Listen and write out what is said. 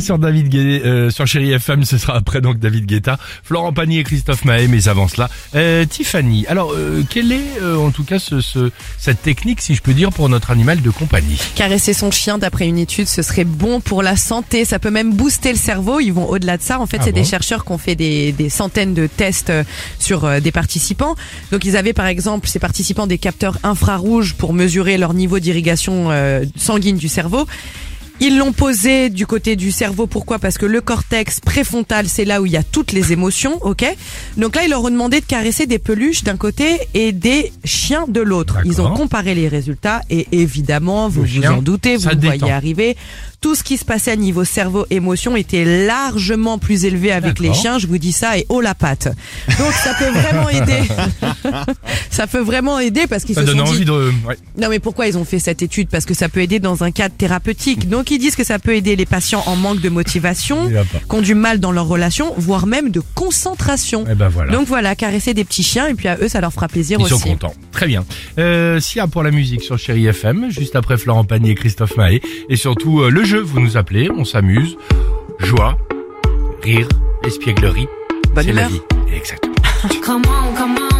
sur David Guetta, euh, sur Chéri FM, ce sera après donc David Guetta, Florent Pagny et Christophe Mahé, mais avant cela, euh, Tiffany. Alors, euh, quelle est euh, en tout cas ce, ce- cette technique, si je peux dire, pour notre animal de compagnie? Caresser son chien, d'après une étude, ce serait bon pour la santé. Ça peut même booster le cerveau. Ils vont au-delà de ça. En fait, Ah c'est bon? des chercheurs qui ont fait des, des centaines de tests euh, sur euh, des participants. Donc, ils avaient par exemple ces participants des capteurs infrarouges pour mesurer leur niveau d'irrigation euh, sanguine du cerveau. Ils l'ont posé du côté du cerveau. Pourquoi? Parce que le cortex préfrontal, c'est là où il y a toutes les émotions, ok? Donc là, ils leur ont demandé de caresser des peluches d'un côté et des chiens de l'autre. Ils ont comparé les résultats et évidemment, vous vous en doutez, vous le voyez arriver. Tout ce qui se passait à niveau cerveau, émotion était largement plus élevé avec les chiens. Je vous dis ça et oh la patte. Donc ça peut vraiment aider. ça peut vraiment aider parce qu'ils se donne sont dit envie de... ouais. non mais pourquoi ils ont fait cette étude? Parce que ça peut aider dans un cadre thérapeutique. Donc ils disent que ça peut aider les patients en manque de motivation, qui ont du mal dans leur relation, voire même de concentration. Eh ben voilà. Donc voilà, caresser des petits chiens et puis à eux ça leur fera plaisir Ils aussi. sont contents. Très bien. Euh, Sia pour la musique sur Chéri FM, juste après Florent Pagny et Christophe Mahé. Et surtout, euh, le jeu, vous nous appelez, on s'amuse. Joie, rire, espièglerie. Bonne C'est la humeur. vie. Exactement. Come on, come on,